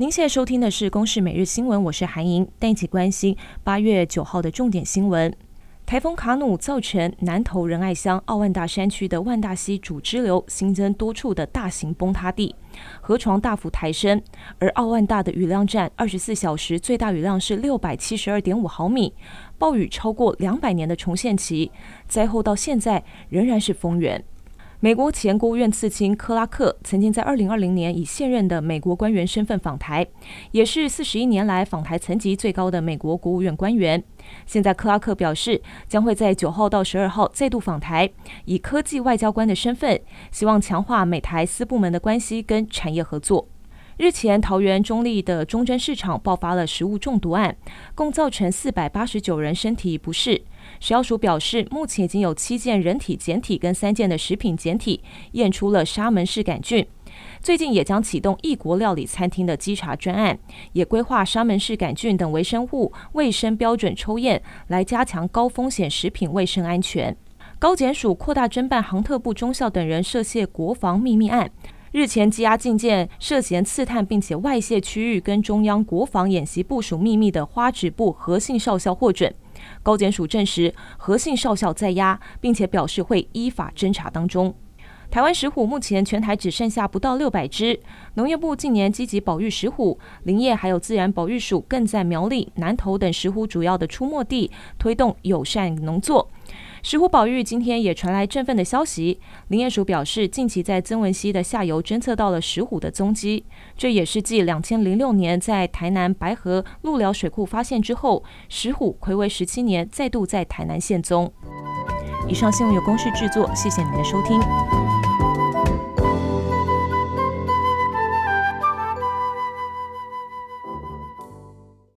您现在收听的是《公视每日新闻》，我是韩莹，带一起关心八月九号的重点新闻。台风卡努造成南投仁爱乡奥万大山区的万大溪主支流新增多处的大型崩塌地，河床大幅抬升，而奥万大的雨量站二十四小时最大雨量是六百七十二点五毫米，暴雨超过两百年的重现期，灾后到现在仍然是丰源。美国前国务院次卿克拉克曾经在2020年以现任的美国官员身份访台，也是四十一年来访台层级最高的美国国务院官员。现在克拉克表示，将会在9号到12号再度访台，以科技外交官的身份，希望强化美台四部门的关系跟产业合作。日前，桃园中坜的忠贞市场爆发了食物中毒案，共造成四百八十九人身体不适。食药署表示，目前已经有七件人体检体跟三件的食品检体验出了沙门氏杆菌。最近也将启动异国料理餐厅的稽查专案，也规划沙门氏杆菌等微生物卫生标准抽验，来加强高风险食品卫生安全。高检署扩大侦办航特部中校等人涉窃国防秘密案。日前羁押禁见涉嫌刺探并且外泄区域跟中央国防演习部署秘密的花职部何姓少校获准。高检署证实何姓少校在押，并且表示会依法侦查当中。台湾石虎目前全台只剩下不到六百只。农业部近年积极保育石虎，林业还有自然保育署更在苗栗、南投等石虎主要的出没地推动友善农作。石虎保育今天也传来振奋的消息，林业署表示，近期在曾文溪的下游侦测到了石虎的踪迹，这也是继两千零六年在台南白河鹿寮水库发现之后，石虎暌违十七年再度在台南现踪。以上新闻由公视制作，谢谢您的收听。